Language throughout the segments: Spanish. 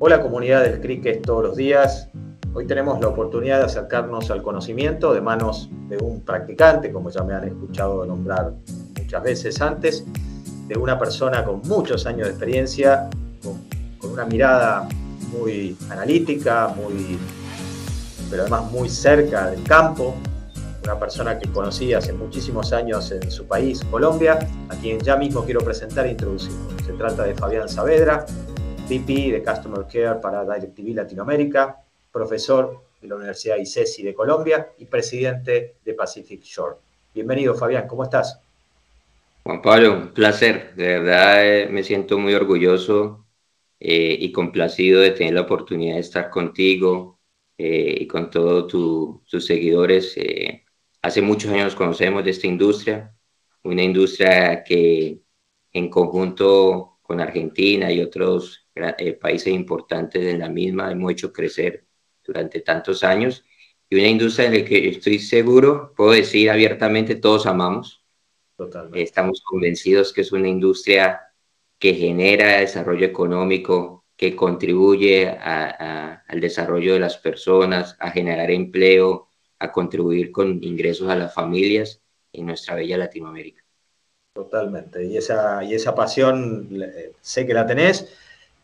Hola comunidad del cricket todos los días. Hoy tenemos la oportunidad de acercarnos al conocimiento de manos de un practicante, como ya me han escuchado nombrar muchas veces antes, de una persona con muchos años de experiencia, con, una mirada muy analítica, muy, pero además muy cerca del campo, una persona que conocí hace muchísimos años en su país, Colombia, a quien ya mismo quiero presentar e introducir. Se trata de Fabián Saavedra, VP de Customer Care para DirecTV Latinoamérica, profesor de la Universidad ICESI de Colombia y presidente de Pacific Shore. Bienvenido, Fabián, ¿cómo estás? Juan Pablo, un placer. De verdad eh, me siento muy orgulloso eh, y complacido de tener la oportunidad de estar contigo eh, y con todos tus seguidores. hace muchos años conocemos de esta industria, una industria que en conjunto con Argentina y otros eh, países importantes en la misma, hemos hecho crecer durante tantos años y una industria en la que estoy seguro, puedo decir abiertamente, todos amamos. Totalmente. Estamos convencidos que es una industria que genera desarrollo económico, que contribuye al desarrollo de las personas, a generar empleo, a contribuir con ingresos a las familias en nuestra bella Latinoamérica. Totalmente. Y esa, y esa pasión sé que la tenés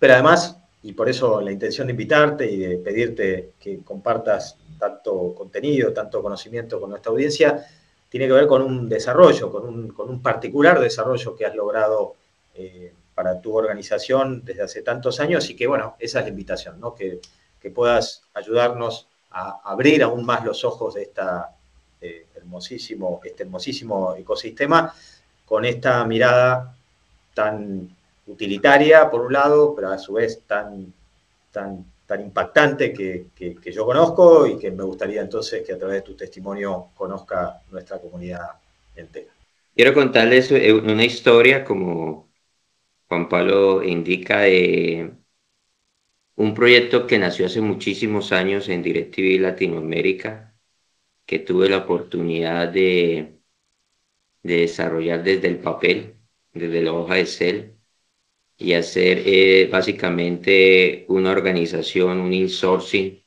pero además, y por eso la intención de invitarte y de pedirte que compartas tanto contenido, tanto conocimiento con nuestra audiencia, tiene que ver con un desarrollo, con un, particular desarrollo que has logrado eh, para tu organización desde hace tantos años y que, bueno, esa es la invitación, ¿no? que, puedas ayudarnos a abrir aún más los ojos de esta, eh, hermosísimo, este hermosísimo ecosistema con esta mirada tan utilitaria, por un lado, pero a su vez tan, tan, tan impactante que, que, yo conozco y que me gustaría entonces que a través de tu testimonio conozca nuestra comunidad entera. Quiero contarles eh, una historia, como Juan Pablo indica, de un proyecto que nació hace muchísimos años en DirecTV Latinoamérica, que tuve la oportunidad de, de desarrollar desde el papel, desde la hoja de cel, y hacer eh, básicamente una organización, un insourcing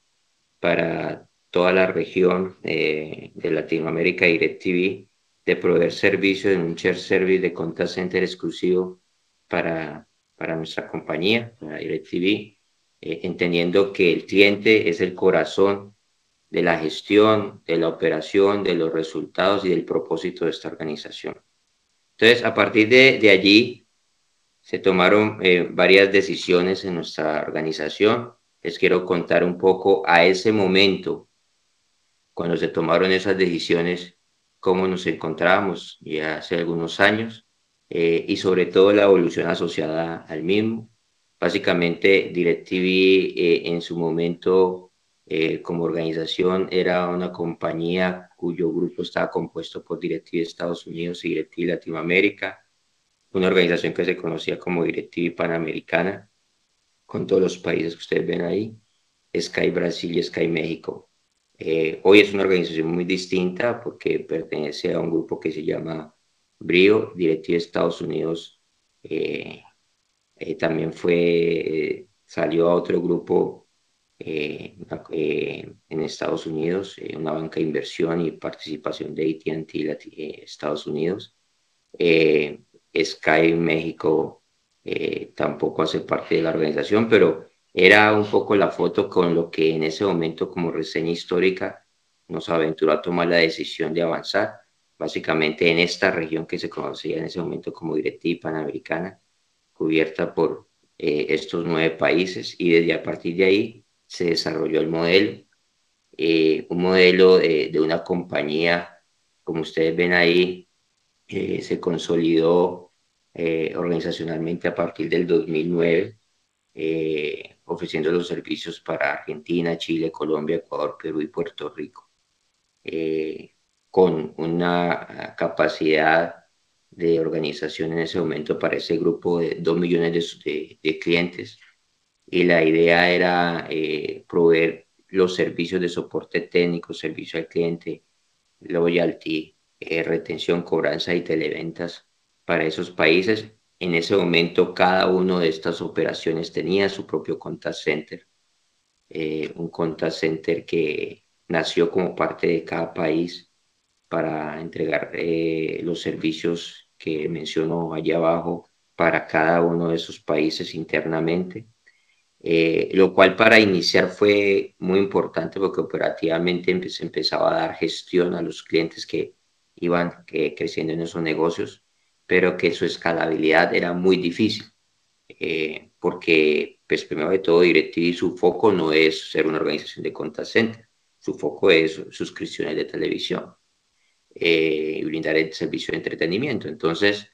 para toda la región eh, de Latinoamérica DirecTV, de proveer servicios en un share service de contact center exclusivo para, para nuestra compañía, para DirecTV, eh, entendiendo que el cliente es el corazón de la gestión, de la operación, de los resultados y del propósito de esta organización. Entonces, a partir de, de allí, se tomaron eh, varias decisiones en nuestra organización. Les quiero contar un poco a ese momento, cuando se tomaron esas decisiones, cómo nos encontrábamos ya hace algunos años eh, y sobre todo la evolución asociada al mismo. Básicamente, DirecTV eh, en su momento como organización era una compañía cuyo grupo estaba compuesto por DirecTV Estados Unidos y DirecTV Latinoamérica una organización que se conocía como Directiva Panamericana, con todos los países que ustedes ven ahí, Sky Brasil y Sky México. Eh, hoy es una organización muy distinta porque pertenece a un grupo que se llama BRIO, Directiva Estados Unidos. Eh, eh, también fue, salió a otro grupo en Estados Unidos, una banca de inversión y participación de AT&T Estados Unidos. Sky México eh, tampoco hace parte de la organización, pero era un poco la foto con lo que en ese momento como reseña histórica nos aventuró a tomar la decisión de avanzar, básicamente en esta región que se conocía en ese momento como Directiva Panamericana, cubierta por eh, estos nueve países y desde a partir de ahí se desarrolló el modelo, eh, un modelo de, de, una compañía, como ustedes ven ahí, se consolidó eh, organizacionalmente a partir del 2009, eh, ofreciendo los servicios para Argentina, Chile, Colombia, Ecuador, Perú y Puerto Rico, eh, con una capacidad de organización en ese momento para ese grupo de 2 millones de, de, clientes. Y la idea era proveer los servicios de soporte técnico, servicio al cliente, loyalty, retención, cobranza y televentas para esos países en ese momento cada una de estas operaciones tenía su propio contact center, eh, un contact center que nació como parte de cada país para entregar eh, los servicios que menciono allá abajo para cada uno de esos países internamente. Eh, lo cual para iniciar fue muy importante porque operativamente se empezaba a dar gestión a los clientes que iban creciendo en esos negocios, pero que su escalabilidad era muy difícil, eh, porque pues primero de todo DirecTV su foco no es ser una organización de contact center, su foco es suscripciones de televisión eh, y brindar el servicio de entretenimiento. Entonces,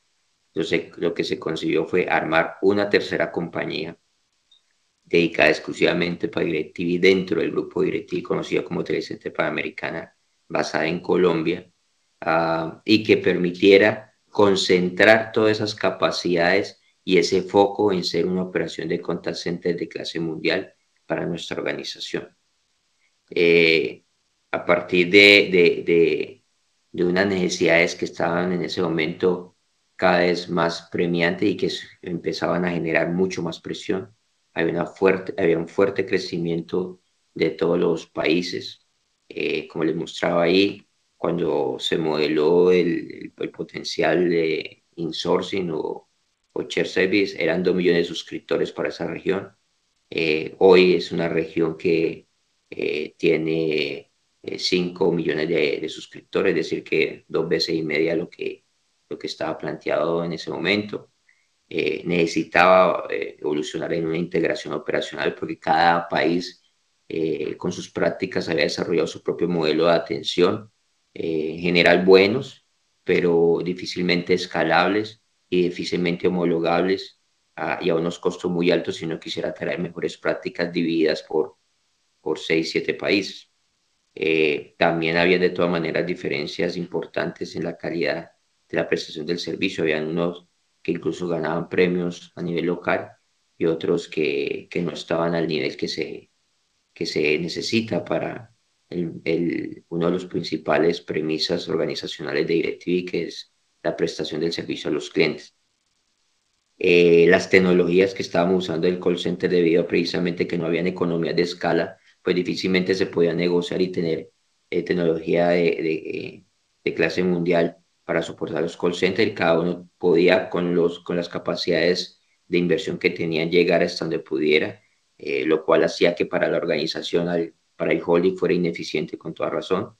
lo que se consiguió fue armar una tercera compañía dedicada exclusivamente para DirecTV dentro del grupo DirecTV conocido como Telecenter Panamericana, basada en Colombia, uh, y que permitiera concentrar todas esas capacidades y ese foco en ser una operación de contact center de clase mundial para nuestra organización. Eh, a partir de, de, de, de, unas necesidades que estaban en ese momento cada vez más premiantes y que empezaban a generar mucho más presión, había, una fuerte, había un fuerte crecimiento de todos los países. Eh, como les mostraba ahí, cuando se modeló el, el, potencial de insourcing o, o, share service, eran 2 millones de suscriptores para esa región. Eh, hoy es una región que eh, tiene 5 millones de, de, suscriptores, es decir, que dos veces y media lo que, lo que estaba planteado en ese momento. Eh, necesitaba eh, evolucionar en una integración operacional porque cada país eh, con sus prácticas había desarrollado su propio modelo de atención, en general buenos, pero difícilmente escalables y difícilmente homologables y a unos costos muy altos si no quisiera traer mejores prácticas divididas por, por seis, siete países. también había de todas maneras diferencias importantes en la calidad de la prestación del servicio. Habían unos que incluso ganaban premios a nivel local y otros que, que no estaban al nivel que se, que se necesita para el, el, uno de los principales premisas organizacionales de DirecTV, que es la prestación del servicio a los clientes. Eh, las tecnologías que estábamos usando el call center debido a precisamente que no habían economías de escala, pues difícilmente se podía negociar y tener eh, tecnología de, de, de, clase mundial para soportar los call centers cada uno podía con, los, con las capacidades de inversión que tenían llegar hasta donde pudiera, eh, lo cual hacía que para la organización, al, para el holding fuera ineficiente con toda razón.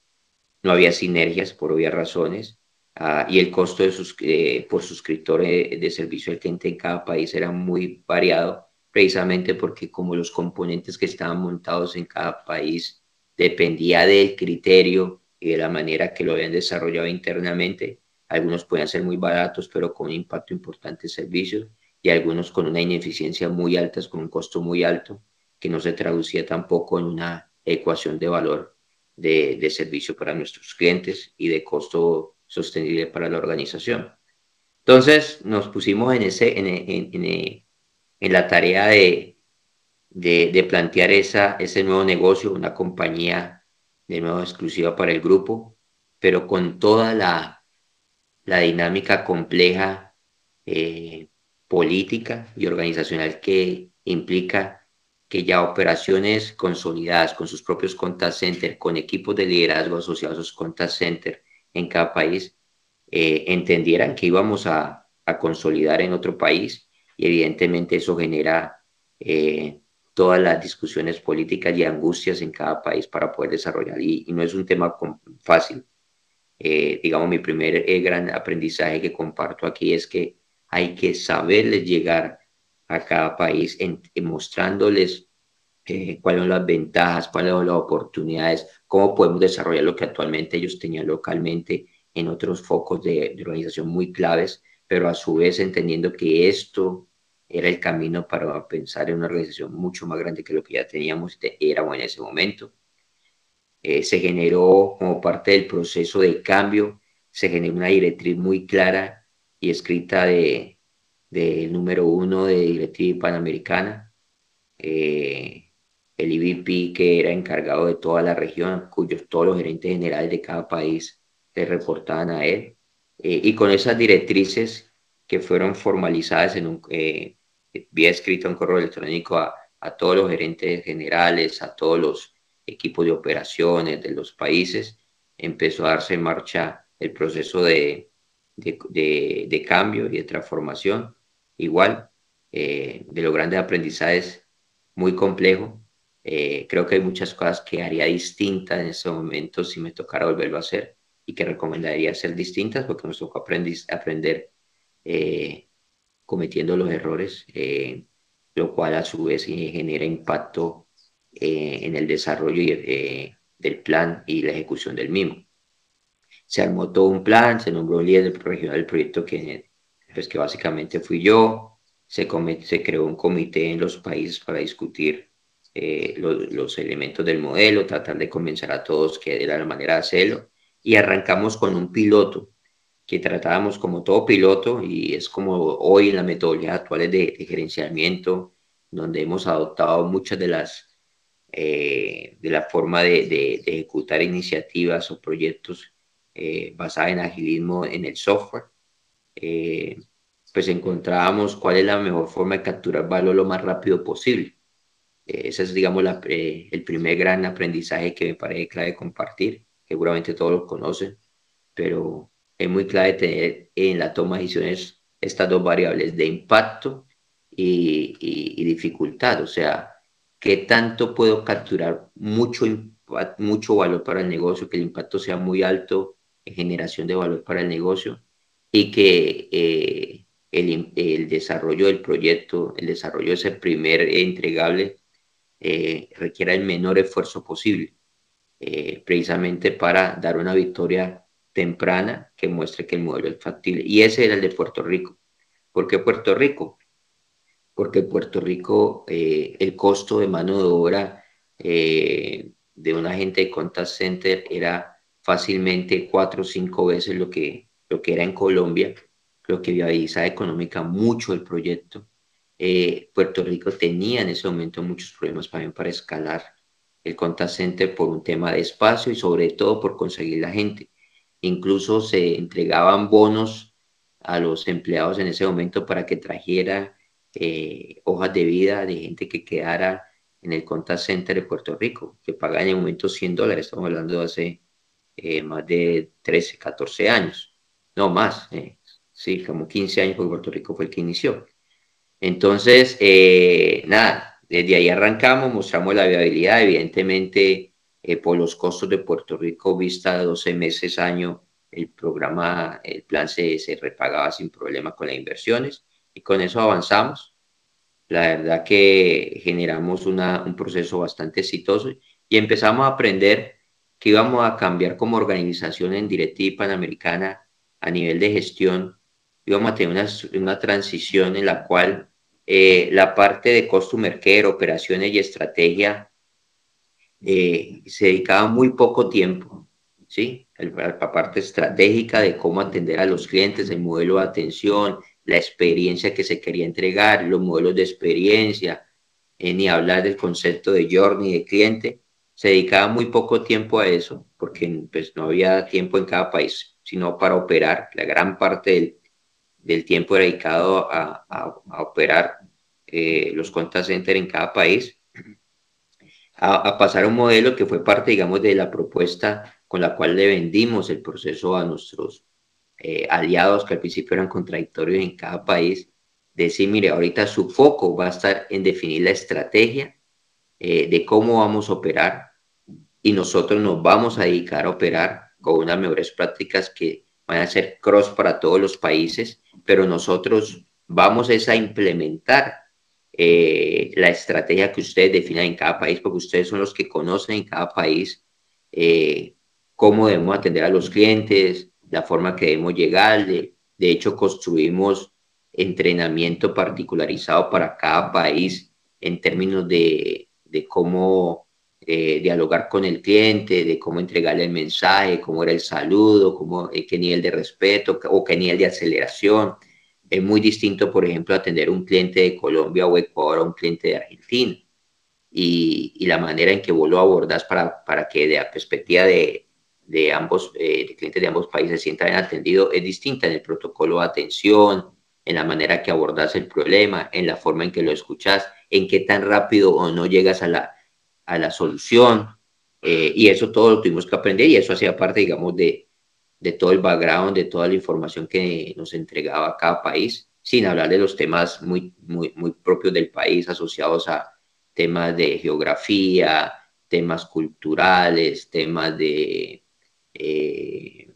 No había sinergias por obvias razones uh, y el costo de sus, eh, por suscriptor de, de servicio al cliente en cada país era muy variado, precisamente porque como los componentes que estaban montados en cada país dependía del criterio y de la manera que lo habían desarrollado internamente. Algunos podían ser muy baratos, pero con un impacto importante en servicios, y algunos con una ineficiencia muy alta, con un costo muy alto, que no se traducía tampoco en una ecuación de valor de, servicio para nuestros clientes y de costo sostenible para la organización. Entonces nos pusimos en, ese, en, la tarea de, plantear esa, ese nuevo negocio, una compañía de nuevo exclusiva para el grupo, pero con toda la, la dinámica compleja eh, política y organizacional que implica que ya operaciones consolidadas con sus propios contact centers, con equipos de liderazgo asociados a sus contact centers en cada país, eh, entendieran que íbamos a, a, consolidar en otro país y evidentemente eso genera eh, todas las discusiones políticas y angustias en cada país para poder desarrollar. Y, y no es un tema fácil. Eh, digamos, mi primer eh, gran aprendizaje que comparto aquí es que hay que saberles llegar a cada país en, mostrándoles eh, cuáles son las ventajas, cuáles son las oportunidades, cómo podemos desarrollar lo que actualmente ellos tenían localmente en otros focos de, de organización muy claves, pero a su vez entendiendo que esto era el camino para pensar en una organización mucho más grande que lo que ya teníamos, éramos en ese momento. Eh, se generó como parte del proceso de cambio, se generó una directriz muy clara y escrita de, del número uno de directriz panamericana, eh, el IVP que era encargado de toda la región, cuyos todos los gerentes generales de cada país le reportaban a él. Eh, y con esas directrices que fueron formalizadas en un, eh, escrito un correo electrónico a, a todos los gerentes generales, a todos los equipos de operaciones de los países, empezó a darse en marcha el proceso de, de, de, cambio y de transformación. Igual, eh, de los grandes aprendizajes, muy complejo. Eh, creo que hay muchas cosas que haría distintas en ese momento si me tocara volverlo a hacer y que recomendaría hacer distintas porque nos tocó aprender eh, cometiendo los errores, lo cual a su vez genera impacto en el desarrollo del plan y la ejecución del mismo se armó todo un plan, se nombró un líder regional del proyecto que, pues, que básicamente fui yo, se, se creó un comité en los países para discutir eh, los, elementos del modelo, tratar de convencer a todos que era la manera de hacerlo, y arrancamos con un piloto que tratábamos como todo piloto y es como hoy en la metodología actual de, de gerenciamiento, donde hemos adoptado muchas de las eh, de la forma de, de, ejecutar iniciativas o proyectos eh, basada en agilismo en el software, eh, pues encontrábamos cuál es la mejor forma de capturar valor lo más rápido posible. Eh, ese es, digamos, la, el primer gran aprendizaje que me parece clave compartir. Seguramente todos lo conocen, pero es muy clave tener en la toma de decisiones estas dos variables de impacto y, dificultad. O sea, qué tanto puedo capturar mucho, mucho valor para el negocio, que el impacto sea muy alto generación de valor para el negocio y que eh, el, el, desarrollo del proyecto, el desarrollo de ese primer entregable eh, requiera el menor esfuerzo posible, eh, precisamente para dar una victoria temprana que muestre que el modelo es factible. Y ese era el de Puerto Rico. ¿Por qué Puerto Rico? Porque Puerto Rico el costo de mano de obra de un agente de contact center era fácilmente cuatro o cinco veces lo que, lo que era en Colombia, lo que viabiliza económica mucho el proyecto. Eh, Puerto Rico tenía en ese momento muchos problemas también para escalar el contact center por un tema de espacio y sobre todo por conseguir la gente. Incluso se entregaban bonos a los empleados en ese momento para que trajera eh, hojas de vida de gente que quedara en el contact center de Puerto Rico, que pagaban en el momento 100 dólares, estamos hablando de hace eh, más de 13, 14 años, no más, eh, sí, como 15 años porque Puerto Rico fue el que inició. Entonces, eh, nada, desde ahí arrancamos, mostramos la viabilidad, evidentemente por los costos de Puerto Rico, vista de 12 meses, año, el programa, el plan se, se repagaba sin problema con las inversiones y con eso avanzamos. La verdad que generamos una, un proceso bastante exitoso y empezamos a aprender que íbamos a cambiar como organización en Directiva Panamericana a nivel de gestión, íbamos a tener una, una transición en la cual eh, la parte de customer care, operaciones y estrategia eh, se dedicaba muy poco tiempo, ¿sí? La parte estratégica de cómo atender a los clientes, el modelo de atención, la experiencia que se quería entregar, los modelos de experiencia, eh, ni hablar del concepto de journey de cliente, se dedicaba muy poco tiempo a eso, porque pues, no había tiempo en cada país, sino para operar. La gran parte del, del tiempo dedicado a, a, operar eh, los contact centers en cada país, a, pasar a un modelo que fue parte, digamos, de la propuesta con la cual le vendimos el proceso a nuestros eh, aliados, que al principio eran contradictorios en cada país, decir, mire, ahorita su foco va a estar en definir la estrategia eh, de cómo vamos a operar, y nosotros nos vamos a dedicar a operar con unas mejores prácticas que van a ser cross para todos los países, pero nosotros vamos a implementar eh, la estrategia que ustedes definan en cada país, porque ustedes son los que conocen en cada país eh, cómo debemos atender a los clientes, la forma que debemos llegar. De, hecho, construimos entrenamiento particularizado para cada país en términos de cómo eh, dialogar con el cliente, de cómo entregarle el mensaje, cómo era el saludo, cómo, eh, qué nivel de respeto o qué nivel de aceleración. Es muy distinto, por ejemplo, atender un cliente de Colombia o Ecuador a un cliente de Argentina. Y, la manera en que vos lo abordas para, para que de la perspectiva de, de ambos, eh, clientes de ambos países se sientan atendidos es distinta en el protocolo de atención, en la manera que abordas el problema, en la forma en que lo escuchas, en qué tan rápido o no llegas a la, a la solución. Eh, y eso todo lo tuvimos que aprender y eso hacía parte, digamos, de, de todo el background, de toda la información que nos entregaba cada país, sin hablar de los temas muy, muy, muy propios del país asociados a temas de geografía, temas culturales, temas de, eh,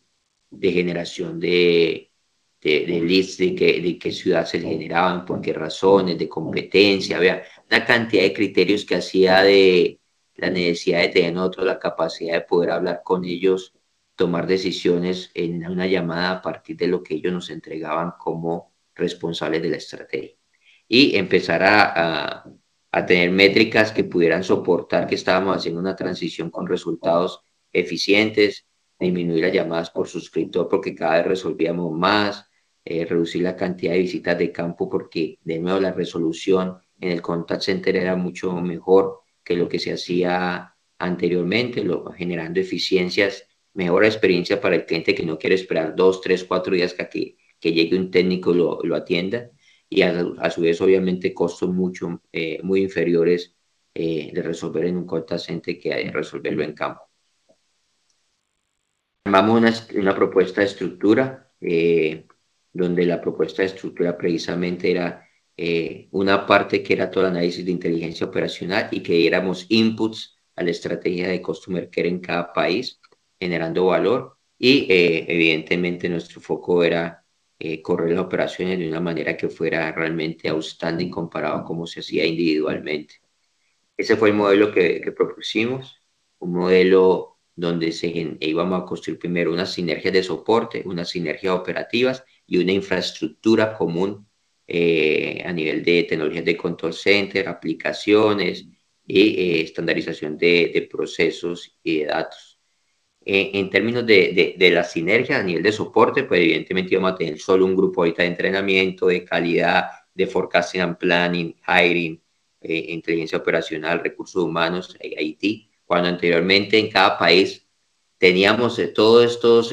de generación de, de, de leads, de, de qué ciudad se generaban, por qué razones, de competencia, había una cantidad de criterios que hacía de la necesidad de tener nosotros la capacidad de poder hablar con ellos tomar decisiones en una llamada a partir de lo que ellos nos entregaban como responsables de la estrategia. Y empezar a, a, tener métricas que pudieran soportar que estábamos haciendo una transición con resultados eficientes, disminuir las llamadas por suscriptor porque cada vez resolvíamos más, eh, reducir la cantidad de visitas de campo porque de nuevo la resolución en el contact center era mucho mejor que lo que se hacía anteriormente, lo, generando eficiencias mejor experiencia para el cliente que no quiere esperar dos, tres, cuatro días que, que llegue un técnico y lo, atienda y a, su vez obviamente costos mucho, eh, muy inferiores eh, de resolver en un contact que resolverlo en campo. Armamos una, una propuesta de estructura eh, donde la propuesta de estructura precisamente era una parte que era todo el análisis de inteligencia operacional y que diéramos inputs a la estrategia de Customer Care en cada país generando valor y eh, evidentemente nuestro foco era eh, correr las operaciones de una manera que fuera realmente outstanding comparado a cómo se hacía individualmente. Ese fue el modelo que, que propusimos, un modelo donde se, íbamos a construir primero una sinergia de soporte, unas sinergias operativas y una infraestructura común eh, a nivel de tecnologías de control center, aplicaciones y estandarización de, de procesos y de datos. Eh, en términos de, de, la sinergia a nivel de soporte, pues evidentemente íbamos a tener solo un grupo ahorita de entrenamiento, de calidad, de forecasting and planning, hiring, eh, inteligencia operacional, recursos humanos, eh, IT, cuando anteriormente en cada país teníamos todos estos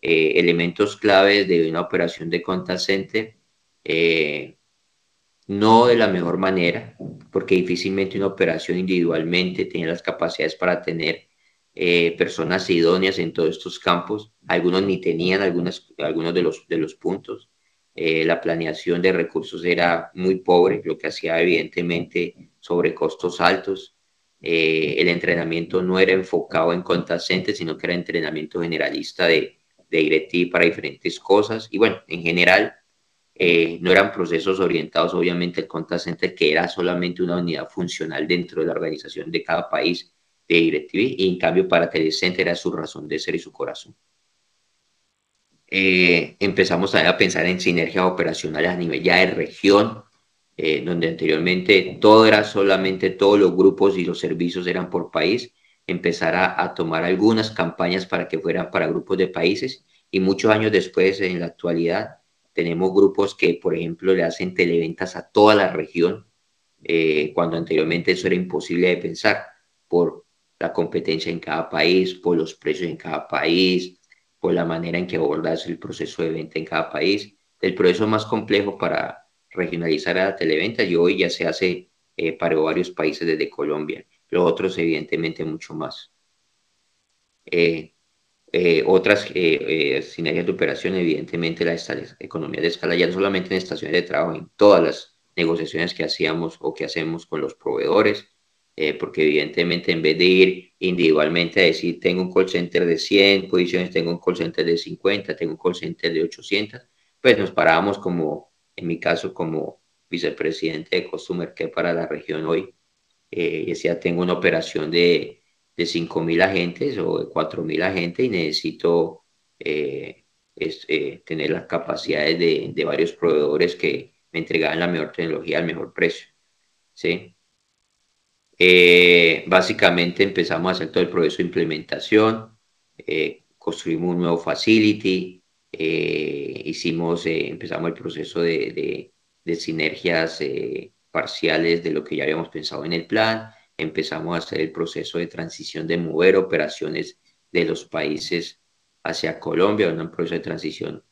elementos claves de una operación de contact center, no de la mejor manera, porque difícilmente una operación individualmente tenía las capacidades para tener eh, personas idóneas en todos estos campos. Algunos ni tenían algunas, algunos de los, de los puntos. Eh, la planeación de recursos era muy pobre, lo que hacía evidentemente sobre costos altos. Eh, el entrenamiento no era enfocado en contact sino que era entrenamiento generalista de, de DirecTV para diferentes cosas. Y bueno, en general, no eran procesos orientados obviamente al contact center, que era solamente una unidad funcional dentro de la organización de cada país, de DirecTV y en cambio para Telecenter era su razón de ser y su corazón. Eh, empezamos a pensar en sinergias operacionales a nivel ya de región, eh, donde anteriormente todo era solamente todos los grupos y los servicios eran por país, empezar a, tomar algunas campañas para que fueran para grupos de países y muchos años después, en la actualidad, tenemos grupos que, por ejemplo, le hacen televentas a toda la región, eh, cuando anteriormente eso era imposible de pensar por la competencia en cada país, por los precios en cada país, por la manera en que abordas el proceso de venta en cada país. El proceso más complejo para regionalizar a la televenta y hoy ya se hace eh, para varios países desde Colombia, los otros evidentemente mucho más. Eh, eh, otras sinergias de operación, evidentemente la economía de escala, ya no solamente en estaciones de trabajo, en todas las negociaciones que hacíamos o que hacemos con los proveedores, eh, porque evidentemente en vez de ir individualmente a decir, tengo un call center de 100 posiciones, tengo un call center de 50, tengo un call center de 800, pues nos parábamos como, en mi caso, como vicepresidente de Customer Care para la región hoy, eh, decía, tengo una operación de, de 5.000 agentes o de 4.000 agentes y necesito eh, tener las capacidades de, de varios proveedores que me entregaban la mejor tecnología al mejor precio. ¿sí? Eh, básicamente empezamos a hacer todo el proceso de implementación, eh, construimos un nuevo facility, eh, hicimos, empezamos el proceso de, de sinergias parciales de lo que ya habíamos pensado en el plan, empezamos a hacer el proceso de transición de mover operaciones de los países hacia Colombia, un proceso de transición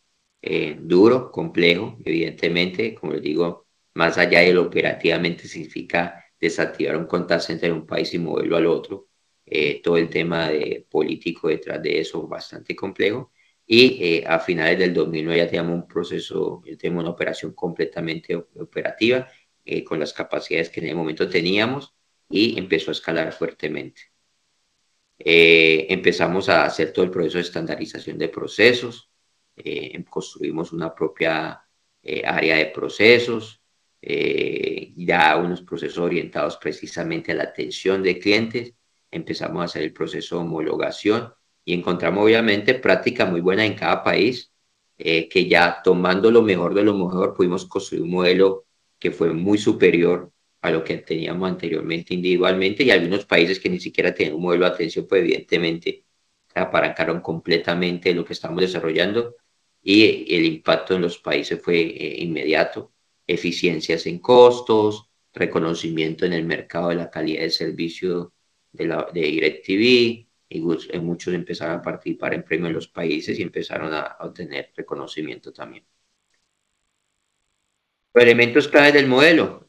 eh, duro, complejo, evidentemente, como les digo, más allá de lo operativamente significa desactivar un contact center en un país y moverlo al otro, eh, todo el tema de político detrás de eso bastante complejo. Y eh, a finales del 2009 ya teníamos un proceso, ya teníamos una operación completamente operativa con las capacidades que en el momento teníamos y empezó a escalar fuertemente. empezamos a hacer todo el proceso de estandarización de procesos, eh, construimos una propia eh, área de procesos, eh, ya unos procesos orientados precisamente a la atención de clientes, empezamos a hacer el proceso de homologación y encontramos obviamente práctica muy buena en cada país, que ya tomando lo mejor de lo mejor pudimos construir un modelo que fue muy superior a lo que teníamos anteriormente individualmente y algunos países que ni siquiera tenían un modelo de atención, pues evidentemente apalancaron completamente lo que estamos desarrollando y el impacto en los países fue eh, inmediato. Eficiencias en costos, reconocimiento en el mercado de la calidad de servicio de, la, de DirecTV, y eh, muchos empezaron a participar en premios en los países y empezaron a, obtener reconocimiento también. Elementos clave del modelo,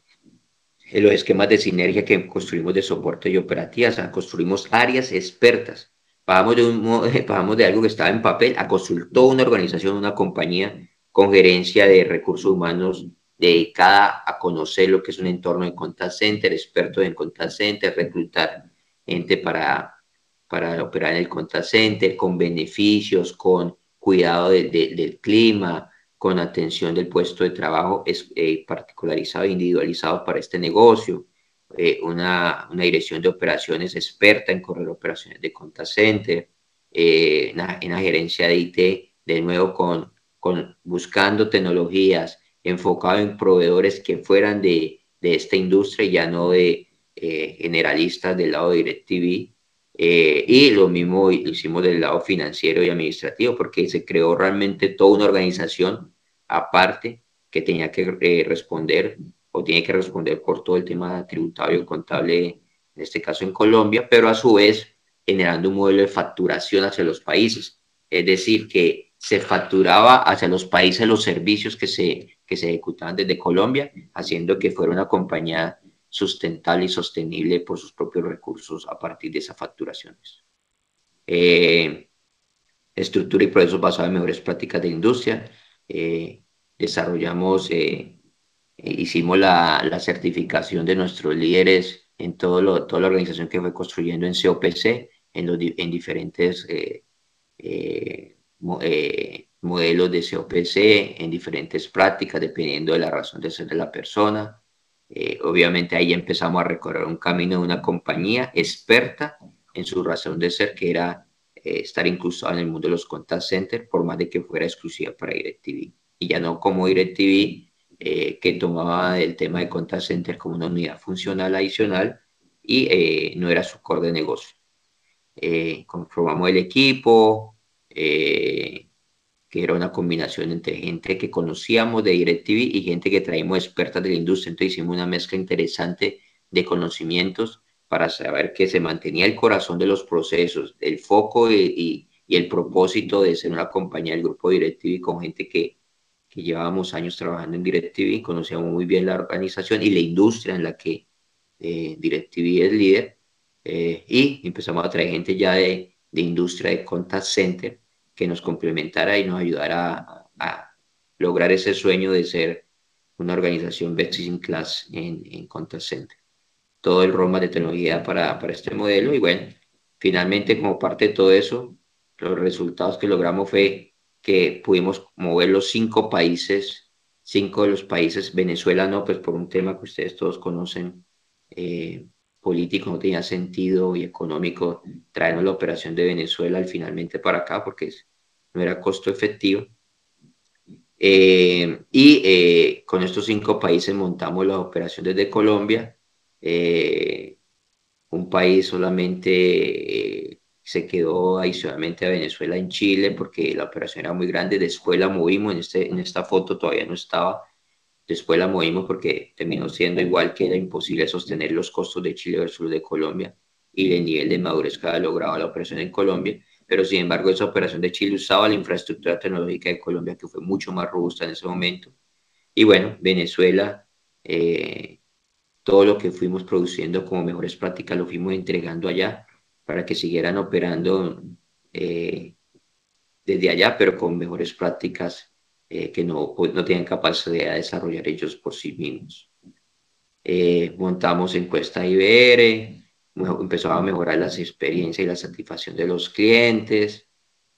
eh, los esquemas de sinergia que construimos de soporte y operativas, construimos áreas expertas. Pasamos de, algo que estaba en papel a toda una organización, una compañía con gerencia de recursos humanos dedicada a conocer lo que es un entorno de contact center, expertos en contact center, reclutar gente para, para operar en el contact center, con beneficios, con cuidado del clima, con atención del puesto de trabajo es, eh, particularizado e individualizado para este negocio, eh, una, una, dirección de operaciones experta en correr operaciones de contact center, eh, en la gerencia de IT, de nuevo con, buscando tecnologías enfocado en proveedores que fueran de, esta industria, ya no de eh, generalistas del lado de DirecTV. Y lo mismo hicimos del lado financiero y administrativo, porque se creó realmente toda una organización aparte que tenía que responder tiene que responder por todo el tema tributario y contable, en este caso en Colombia, pero a su vez generando un modelo de facturación hacia los países. Es decir, que se facturaba hacia los países los servicios que se, que se ejecutaban desde Colombia, haciendo que fuera una compañía sustentable y sostenible por sus propios recursos a partir de esas facturaciones. Eh, estructura y procesos basados en mejores prácticas de industria. Eh, desarrollamos eh, eh, hicimos la, la, certificación de nuestros líderes en todo lo, toda la organización que fue construyendo en COPC, en, los, en diferentes eh, eh, modelos de COPC, en diferentes prácticas, dependiendo de la razón de ser de la persona. Obviamente ahí empezamos a recorrer un camino de una compañía experta en su razón de ser, que era estar incluso en el mundo de los contact centers, por más de que fuera exclusiva para DirecTV. Y ya no como DirecTV eh, que tomaba el tema de contact center como una unidad funcional adicional y eh, no era su core de negocio. Eh, conformamos el equipo, que era una combinación entre gente que conocíamos de DirecTV y gente que traíamos expertas de la industria. Entonces hicimos una mezcla interesante de conocimientos para saber que se mantenía el corazón de los procesos, el foco y, y el propósito de ser una compañía del grupo DirecTV con gente que que llevábamos años trabajando en DirecTV, conocíamos muy bien la organización y la industria en la que eh, DirecTV es líder, eh, y empezamos a traer gente ya de, de, industria de contact center que nos complementara y nos ayudara a, lograr ese sueño de ser una organización best in class en, en center. Todo el Roma de tecnología para, para este modelo y bueno, finalmente como parte de todo eso, los resultados que logramos fue que pudimos mover los cinco países, cinco de los países, Venezuela no, pues por un tema que ustedes todos conocen, eh, político, no tenía sentido y económico traernos la operación de Venezuela finalmente para acá porque era costo efectivo. Eh, y eh, con estos cinco países montamos la operación desde Colombia, un país solamente se quedó adicionalmente a Venezuela en Chile porque la operación era muy grande. Después la movimos, en, este, en esta foto todavía no estaba. Después la movimos porque terminó siendo igual que era imposible sostener los costos de Chile versus de Colombia y el nivel de madurez que ha logrado la operación en Colombia. Pero sin embargo esa operación de Chile usaba la infraestructura tecnológica de Colombia, que fue mucho más robusta en ese momento. Y bueno, Venezuela, eh, todo lo que fuimos produciendo como mejores prácticas lo fuimos entregando allá para que siguieran operando eh, desde allá, pero con mejores prácticas eh, que no, pues, no tienen capacidad de desarrollar ellos por sí mismos. Eh, montamos encuesta IBR, empezó a mejorar las experiencias y la satisfacción de los clientes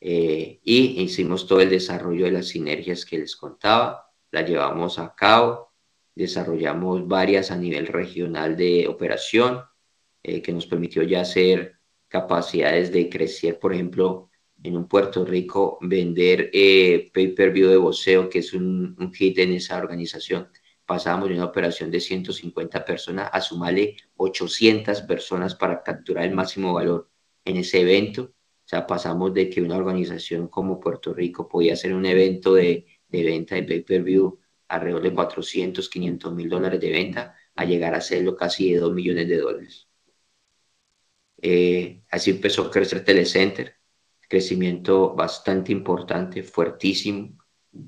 eh, y hicimos todo el desarrollo de las sinergias que les contaba, la llevamos a cabo, desarrollamos varias a nivel regional de operación que nos permitió ya hacer capacidades de crecer, por ejemplo, en un Puerto Rico vender eh, pay-per-view de boxeo, que es un, hit en esa organización. Pasábamos de una operación de 150 personas a sumarle 800 personas para capturar el máximo valor en ese evento. O sea, pasamos de que una organización como Puerto Rico podía hacer un evento de, de venta de pay-per-view alrededor de 400, 500 mil dólares de venta, a llegar a hacerlo casi de 2 millones de dólares. Eh, así empezó a crecer Telecenter crecimiento bastante importante, fuertísimo.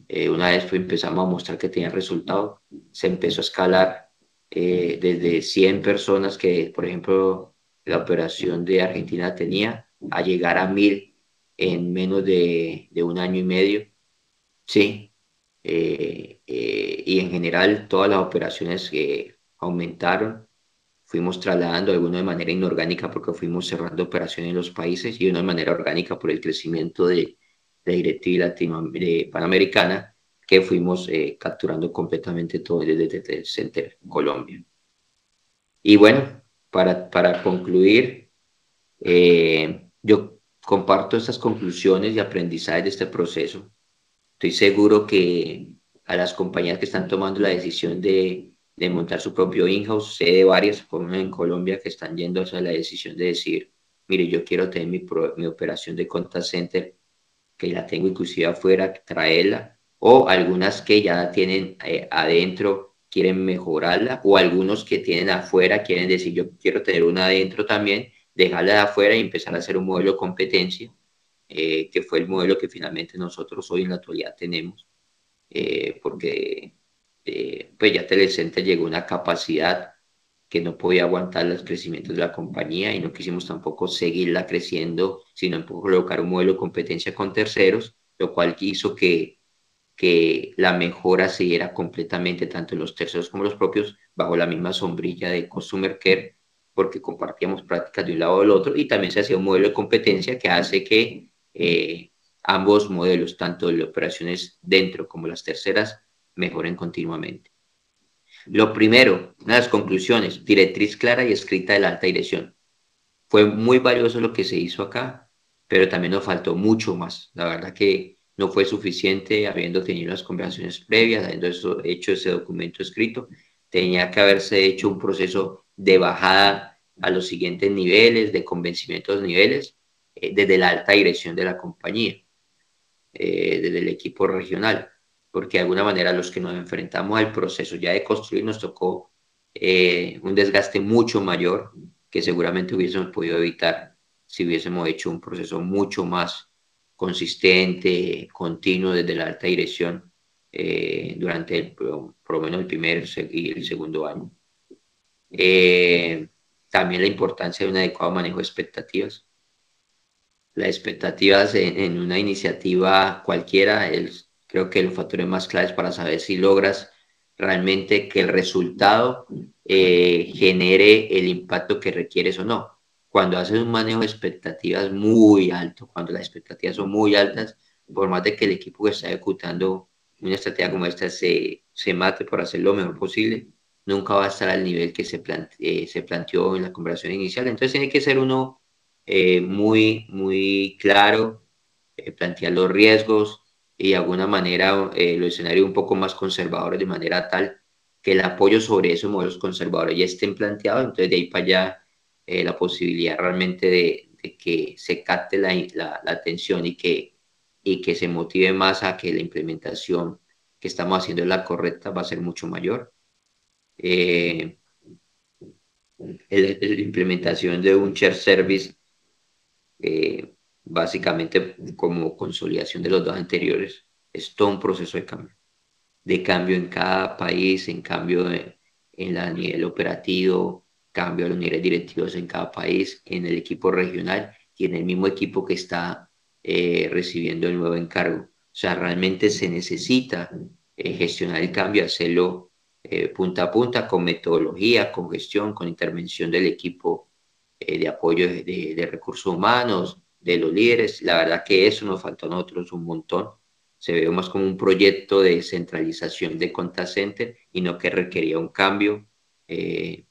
Eh, una vez empezamos a mostrar que tenía resultados, se empezó a escalar eh, desde 100 personas que, por ejemplo, la operación de Argentina tenía, a llegar a 1000 en menos de, de un año y medio. Sí. Eh, y en general todas las operaciones aumentaron fuimos trasladando algunos de manera inorgánica porque fuimos cerrando operaciones en los países y una de manera orgánica por el crecimiento de, de directiva latino, panamericana que fuimos eh, capturando completamente todo desde el Center Colombia. Y bueno, para, para concluir, eh, yo comparto estas conclusiones y aprendizajes de este proceso. Estoy seguro que a las compañías que están tomando la decisión de de montar su propio in-house. Sé de varias, como en Colombia, que están yendo hacia la decisión de decir, mire, yo quiero tener mi, mi operación de contact center, que la tengo inclusive afuera, traerla, o algunas que ya la tienen eh, adentro, quieren mejorarla, o algunos que tienen afuera, quieren decir, yo quiero tener una adentro también, dejarla de afuera y empezar a hacer un modelo de competencia, eh, que fue el modelo que finalmente nosotros hoy en la actualidad tenemos, eh, porque eh, pues ya Telecenter llegó a una capacidad que no podía aguantar los crecimientos de la compañía y no quisimos tampoco seguirla creciendo, sino colocar un modelo de competencia con terceros, lo cual hizo que, que la mejora se diera completamente tanto los terceros como los propios bajo la misma sombrilla de Customer Care, porque compartíamos prácticas de un lado o del otro y también se hacía un modelo de competencia que hace que eh, ambos modelos, tanto de operaciones dentro como las terceras, mejoren continuamente. Lo primero, una de las conclusiones, directriz clara y escrita de la alta dirección. Fue muy valioso lo que se hizo acá, pero también nos faltó mucho más. La verdad que no fue suficiente habiendo tenido las conversaciones previas, habiendo hecho ese documento escrito. Tenía que haberse hecho un proceso de bajada a los siguientes niveles, de convencimiento de los niveles, eh, desde la alta dirección de la compañía, eh, desde el equipo regional porque de alguna manera los que nos enfrentamos al proceso ya de construir nos tocó eh, un desgaste mucho mayor que seguramente hubiésemos podido evitar si hubiésemos hecho un proceso mucho más consistente, continuo desde la alta dirección eh, durante el, por lo menos el primer y el segundo año. Eh, también la importancia de un adecuado manejo de expectativas. Las expectativas en, en una iniciativa cualquiera, el, creo que los factores más claves para saber si logras realmente que el resultado eh, genere el impacto que requieres o no. Cuando haces un manejo de expectativas muy alto, cuando las expectativas son muy altas, por más de que el equipo que está ejecutando una estrategia como esta se, se mate por hacer lo mejor posible, nunca va a estar al nivel que se, eh, se planteó en la conversación inicial. Entonces tiene que ser uno eh, muy, muy claro, plantear los riesgos, y de alguna manera eh, los escenarios un poco más conservadores de manera tal que el apoyo sobre esos modelos conservadores ya estén planteados, entonces de ahí para allá eh, la posibilidad realmente de, que se capte la, la, atención y que, y que se motive más a que la implementación que estamos haciendo es la correcta va a ser mucho mayor. Eh, la implementación de un share service eh, básicamente como consolidación de los dos anteriores, es todo un proceso de cambio. De cambio en cada país, en cambio en, en la nivel operativo, cambio a los niveles directivos en cada país, en el equipo regional y en el mismo equipo que está eh, recibiendo el nuevo encargo. O sea, realmente se necesita eh, gestionar el cambio, hacerlo eh, punta a punta con metodología, con gestión, con intervención del equipo de apoyo de, recursos humanos, de los líderes. La verdad que eso nos faltó a nosotros un montón. Se ve más como un proyecto de centralización de contact y no que requería un cambio en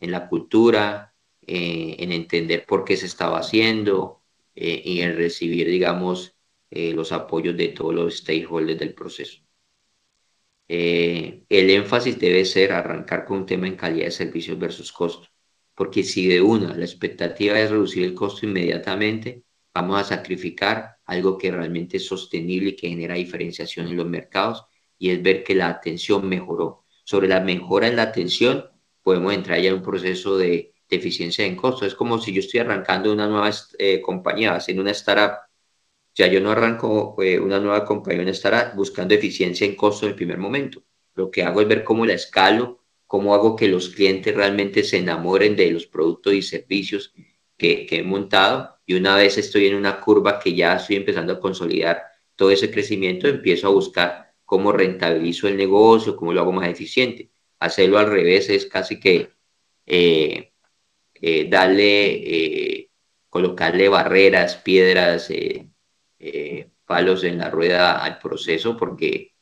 la cultura, en entender por qué se estaba haciendo y en recibir, digamos, eh, los apoyos de todos los stakeholders del proceso. Eh, el énfasis debe ser arrancar con un tema en calidad de servicios versus costo, porque si de una la expectativa es reducir el costo inmediatamente, vamos a sacrificar algo que realmente es sostenible y que genera diferenciación en los mercados y es ver que la atención mejoró. Sobre la mejora en la atención, podemos entrar ya en un proceso de, eficiencia en costo. Es como si yo estoy arrancando una nueva eh, compañía, haciendo una startup ya yo no arranco eh, una nueva compañía, estará buscando eficiencia en costo en el primer momento. Lo que hago es ver cómo la escalo, cómo hago que los clientes realmente se enamoren de los productos y servicios que he montado. Y una vez estoy en una curva que ya estoy empezando a consolidar todo ese crecimiento, empiezo a buscar cómo rentabilizo el negocio, cómo lo hago más eficiente. Hacerlo al revés es casi que eh, eh, darle, colocarle barreras, piedras, eh, palos en la rueda al proceso porque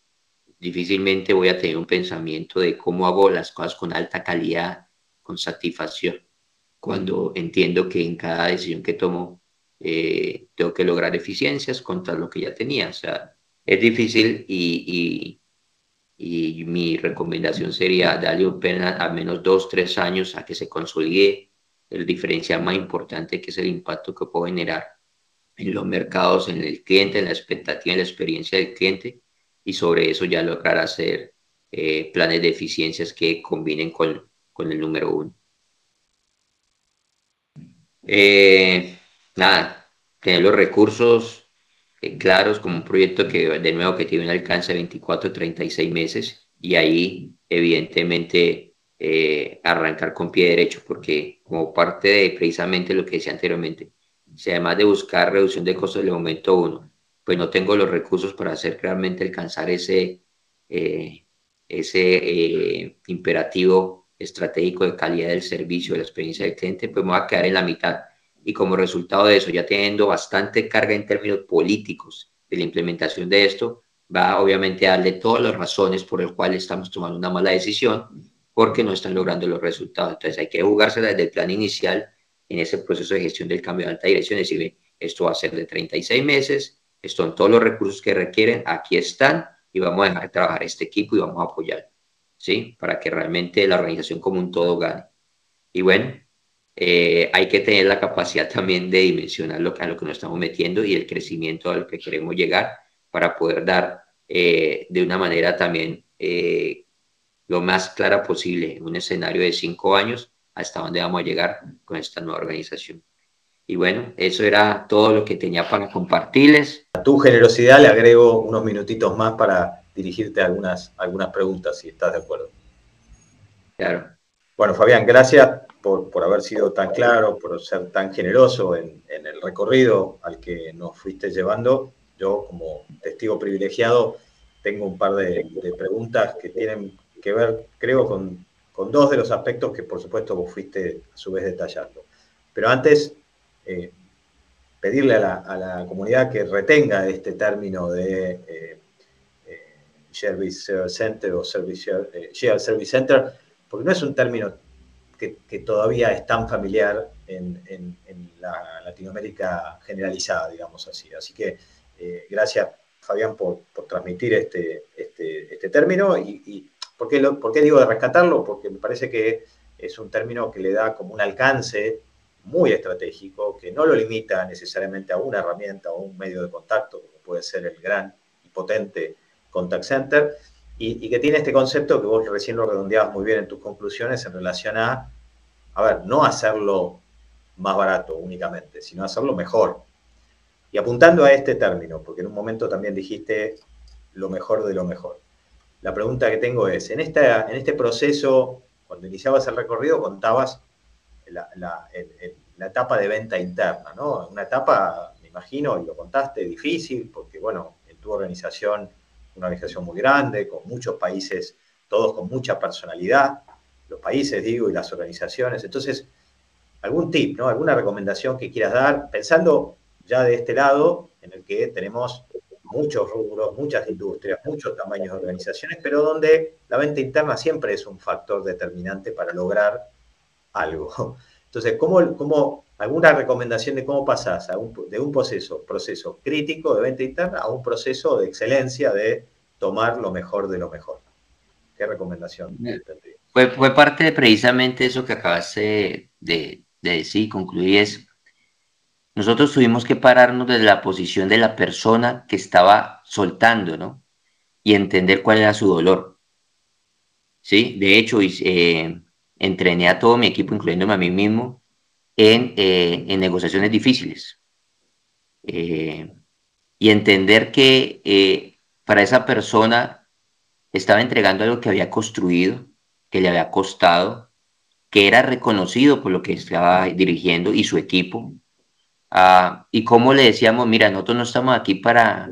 difícilmente voy a tener un pensamiento de cómo hago las cosas con alta calidad, con satisfacción, cuando entiendo que en cada decisión que tomo eh, tengo que lograr eficiencias contra lo que ya tenía. O sea, es difícil y, y, y mi recomendación sería darle un pena al menos dos, tres años a que se consolide el diferencial más importante que es el impacto que puedo generar en los mercados, en el cliente, en la expectativa, en la experiencia del cliente y sobre eso ya lograr hacer eh, planes de eficiencias que combinen con, con el número uno. Eh, nada, tener los recursos eh, claros como un proyecto que de nuevo que tiene un alcance de 24, 36 meses y ahí evidentemente arrancar con pie derecho porque como parte de precisamente lo que decía anteriormente, si además de buscar reducción de costos el momento uno, pues no tengo los recursos para hacer realmente alcanzar ese, eh, ese eh, imperativo estratégico de calidad del servicio, de la experiencia del cliente, pues me voy a quedar en la mitad. Y como resultado de eso, ya teniendo bastante carga en términos políticos de la implementación de esto, va obviamente a darle todas las razones por las cuales estamos tomando una mala decisión, porque no están logrando los resultados. Entonces hay que jugarse desde el plan inicial en ese proceso de gestión del cambio de alta dirección, es decir, esto va a ser de 36 meses, son todos los recursos que requieren, aquí están y vamos a dejar trabajar este equipo y vamos a apoyar, ¿sí? Para que realmente la organización como un todo gane. Y bueno, eh, hay que tener la capacidad también de dimensionar lo, a lo que nos estamos metiendo y el crecimiento a lo que queremos llegar para poder dar eh, de una manera también eh, lo más clara posible en un escenario de cinco años hasta dónde vamos a llegar con esta nueva organización. Y bueno, eso era todo lo que tenía para compartirles. A tu generosidad le agrego unos minutitos más para dirigirte algunas, algunas preguntas, si estás de acuerdo. Claro. Bueno, Fabián, gracias por, por haber sido tan claro, por ser tan generoso en, en, el recorrido al que nos fuiste llevando. Yo, como testigo privilegiado, tengo un par de, de preguntas que tienen que ver, creo, con con dos de los aspectos que por supuesto vos fuiste a su vez detallando. Pero antes, eh, pedirle a la, comunidad que retenga este término de eh, Service Center o Service, Shared Service Center, porque no es un término que, todavía es tan familiar en, la Latinoamérica generalizada, digamos así. Así que gracias, Fabián, por, transmitir este, este, este término y ¿Por qué, digo de rescatarlo? Porque me parece que es un término que le da como un alcance muy estratégico, que no lo limita necesariamente a una herramienta o un medio de contacto, como puede ser el gran y potente contact center, y, que tiene este concepto que vos recién lo redondeabas muy bien en tus conclusiones en relación a, a ver, no hacerlo más barato únicamente, sino hacerlo mejor. Y apuntando a este término, porque en un momento también dijiste lo mejor de lo mejor. La pregunta que tengo es, en, esta, en este proceso, cuando iniciabas el recorrido, contabas la, la, etapa de venta interna, ¿no? Una etapa, me imagino, y lo contaste, difícil, porque, bueno, en tu organización, una organización muy grande, con muchos países, todos con mucha personalidad, los países, digo, y las organizaciones. Entonces, algún tip, ¿no? Alguna recomendación que quieras dar, pensando ya de este lado, en el que tenemos muchos rubros, muchas industrias, muchos tamaños de organizaciones, pero donde la venta interna siempre es un factor determinante para lograr algo. Entonces, ¿cómo, cómo alguna recomendación de cómo pasás de un proceso, proceso crítico de venta interna a un proceso de excelencia de tomar lo mejor de lo mejor? ¿Qué recomendación? Fue, fue parte de precisamente eso que acabaste de, de decir, concluir, es nosotros tuvimos que pararnos desde la posición de la persona que estaba soltando, ¿no? Y entender cuál era su dolor. ¿Sí? De hecho, eh, entrené a todo mi equipo, incluyéndome a mí mismo, en, eh, negociaciones difíciles. Eh, y entender que para esa persona estaba entregando algo que había construido, que le había costado, que era reconocido por lo que estaba dirigiendo y su equipo, Ah, y como le decíamos, mira, nosotros no estamos aquí para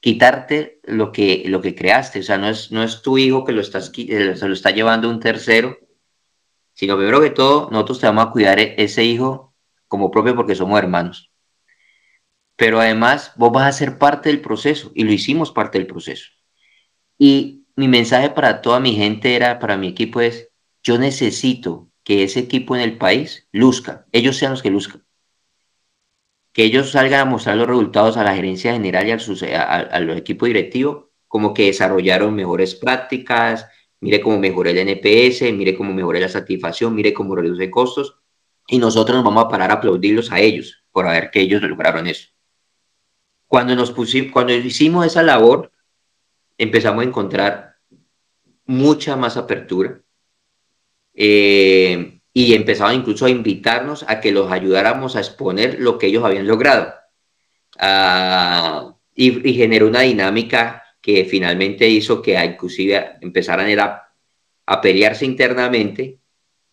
quitarte lo que, lo que creaste, o sea, no es, no es tu hijo que lo estás, eh, se lo está llevando un tercero, sino primero que todo, nosotros te vamos a cuidar e, ese hijo como propio porque somos hermanos. Pero además, vos vas a ser parte del proceso y lo hicimos parte del proceso. Y mi mensaje para toda mi gente era, para mi equipo es, yo necesito que ese equipo en el país luzca, ellos sean los que luzcan que ellos salgan a mostrar los resultados a la gerencia general y a, los equipos directivos, como que desarrollaron mejores prácticas, mire cómo mejoré el NPS, mire cómo mejoré la satisfacción, mire cómo reduce costos, y nosotros nos vamos a parar a aplaudirlos a ellos por haber que ellos lograron eso. Cuando, nos pusimos, cuando hicimos esa labor, empezamos a encontrar mucha más apertura. Eh, y empezaban incluso a invitarnos a que los ayudáramos a exponer lo que ellos habían logrado. Ah, y, generó una dinámica que finalmente hizo que inclusive empezaran a, pelearse internamente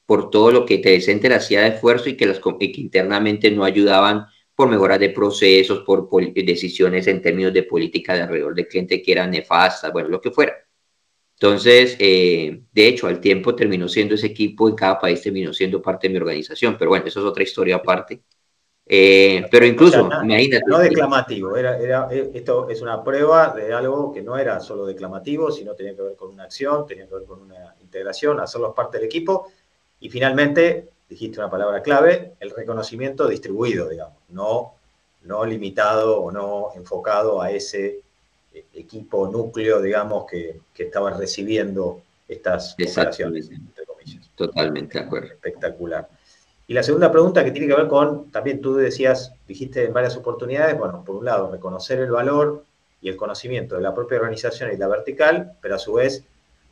por todo lo que te hacía de esfuerzo y que, las, que internamente no ayudaban por mejoras de procesos, por decisiones en términos de política de alrededor del cliente que eran nefastas, bueno, lo que fuera. Entonces, eh, de hecho, al tiempo terminó siendo ese equipo y cada país terminó siendo parte de mi organización, pero bueno, eso es otra historia aparte. Eh, pero incluso, imagínate. No declamativo, era, era, eh, esto es una prueba de algo que no era solo declamativo, sino tenía que ver con una acción, tenía que ver con una integración, hacerlos parte del equipo. Y finalmente, dijiste una palabra clave, el reconocimiento distribuido, digamos, no, no limitado o no enfocado a ese equipo núcleo, digamos, que, que estaba recibiendo estas operaciones, entre comillas. Totalmente de acuerdo. Espectacular. Y la segunda pregunta que tiene que ver con, también tú decías, dijiste en varias oportunidades, bueno, por un lado, reconocer el valor y el conocimiento de la propia organización y la vertical, pero a su vez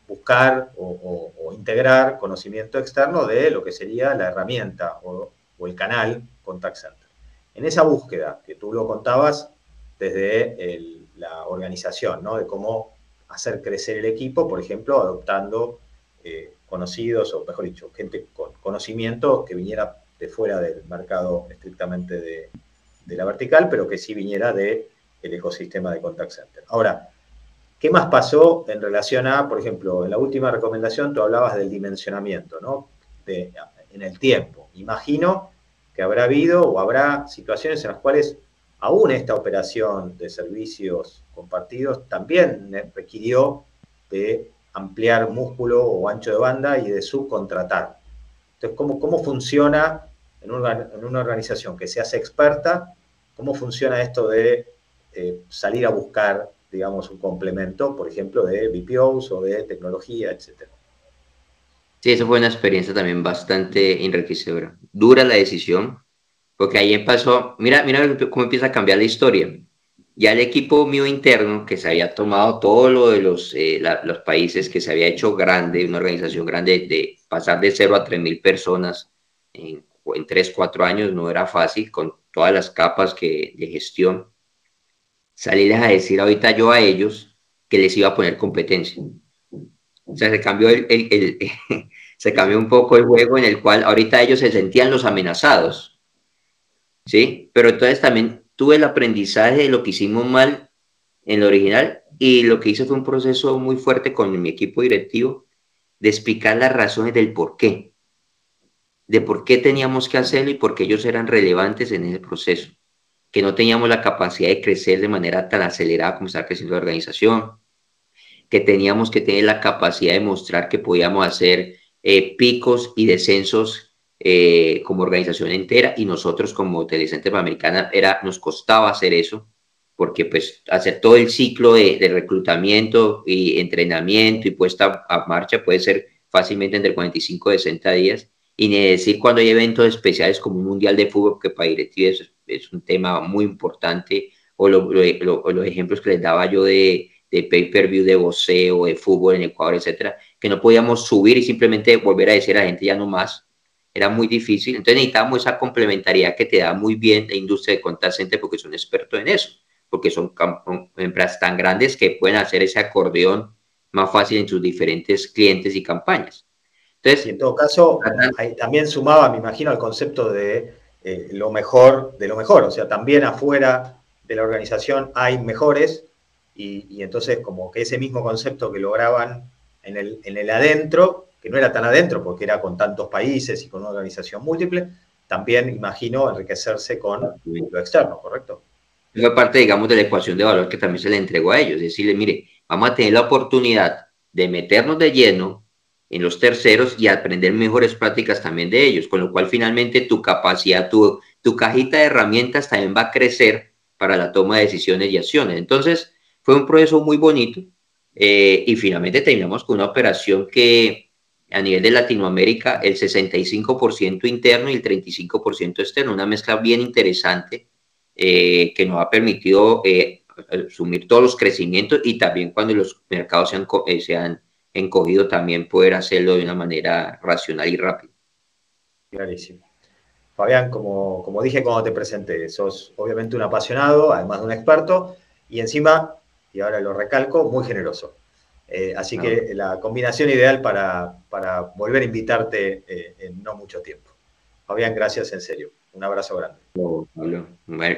buscar o, integrar conocimiento externo de lo que sería la herramienta o, el canal Contact Center. En esa búsqueda que tú lo contabas desde la organización, ¿no? De cómo hacer crecer el equipo, por ejemplo, adoptando eh, conocidos, o mejor dicho, gente con conocimiento que viniera de fuera del mercado estrictamente de, la vertical, pero que sí viniera del el ecosistema de contact center. Ahora, ¿qué más pasó en relación a, por ejemplo, en la última recomendación tú hablabas del dimensionamiento, ¿no? en el tiempo. Imagino que habrá habido o habrá situaciones en las cuales aún esta operación de servicios compartidos también requirió de ampliar músculo o ancho de banda y de subcontratar. Entonces, ¿cómo, cómo funciona en una, en una, organización que se hace experta? ¿Cómo funciona esto de eh, salir a buscar, digamos, un complemento, por ejemplo, de BPOs o de tecnología, etcétera? Sí, eso fue una experiencia también bastante enriquecedora. Dura la decisión, porque ahí pasó, mira, mira cómo empieza a cambiar la historia. Ya el equipo mío interno, que se había tomado todo lo de los, eh, los países, que se había hecho grande, una organización grande, de pasar de cero a tres mil personas en, en tres, cuatro años no era fácil, con todas las capas que, de gestión, salirles a decir ahorita yo a ellos que les iba a poner competencia. O sea, se cambió, el, se cambió un poco el juego en el cual ahorita ellos se sentían los amenazados. ¿Sí? Pero entonces también tuve el aprendizaje de lo que hicimos mal en lo original y lo que hice fue un proceso muy fuerte con mi equipo directivo de explicar las razones del por qué, de por qué teníamos que hacerlo y por qué ellos eran relevantes en ese proceso, que no teníamos la capacidad de crecer de manera tan acelerada como estaba creciendo la organización, que teníamos que tener la capacidad de mostrar que podíamos hacer eh, picos y descensos eh, como organización entera y nosotros como Telecentro Panamericana era, nos costaba hacer eso porque pues hacer todo el ciclo de, reclutamiento y entrenamiento y puesta a marcha puede ser fácilmente entre 45 y 60 días y ni decir cuando hay eventos especiales como un mundial de fútbol que para directivos es, un tema muy importante o los ejemplos que les daba yo de, de pay-per-view de boxeo, de fútbol en Ecuador, etcétera, que no podíamos subir y simplemente volver a decir a la gente ya no más. Era muy difícil. Entonces necesitábamos esa complementariedad que te da muy bien la industria de contact center porque son expertos en eso, porque son empresas tan grandes que pueden hacer ese acordeón más fácil en sus diferentes clientes y campañas. Entonces, en todo caso, también sumaba, me imagino, al concepto de eh, lo mejor de lo mejor. O sea, también afuera de la organización hay mejores y, entonces como que ese mismo concepto que lograban en el, en el adentro, que no era tan adentro porque era con tantos países y con una organización múltiple, también imagino enriquecerse con lo externo, ¿correcto? Fue parte, digamos, de la ecuación de valor que también se le entregó a ellos, decirle, mire, vamos a tener la oportunidad de meternos de lleno en los terceros y aprender mejores prácticas también de ellos, con lo cual finalmente tu capacidad, tu, tu cajita de herramientas también va a crecer para la toma de decisiones y acciones. Entonces, fue un proceso muy bonito eh, y finalmente terminamos con una operación que a nivel de Latinoamérica el 65% interno y el 35% externo, una mezcla bien interesante eh, que nos ha permitido eh, asumir todos los crecimientos y también cuando los mercados se han, se han encogido también poder hacerlo de una manera racional y rápida. Clarísimo. Fabián, como, como dije cuando te presenté, sos obviamente un apasionado, además de un experto, y encima y ahora lo recalco, muy generoso. Eh, así que la combinación ideal para, para volver a invitarte eh, en no mucho tiempo. Fabián, gracias en serio. Un abrazo grande.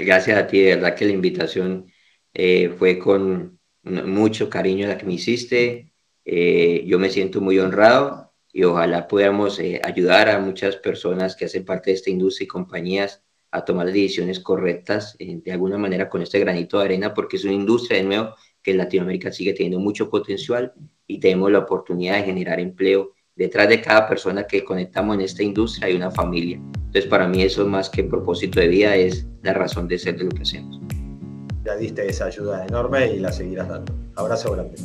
gracias a ti, de verdad que la invitación eh, fue con mucho cariño la que me hiciste. yo me siento muy honrado y ojalá podamos ayudar a muchas personas que hacen parte de esta industria y compañías a tomar decisiones correctas eh, de alguna manera con este granito de arena, porque es una industria de nuevo que Latinoamérica sigue teniendo mucho potencial y tenemos la oportunidad de generar empleo. Detrás de cada persona que conectamos en esta industria hay una familia. Entonces, para mí eso más que propósito de vida es la razón de ser de lo que hacemos. Ya diste esa ayuda enorme y la seguirás dando. Abrazo grande.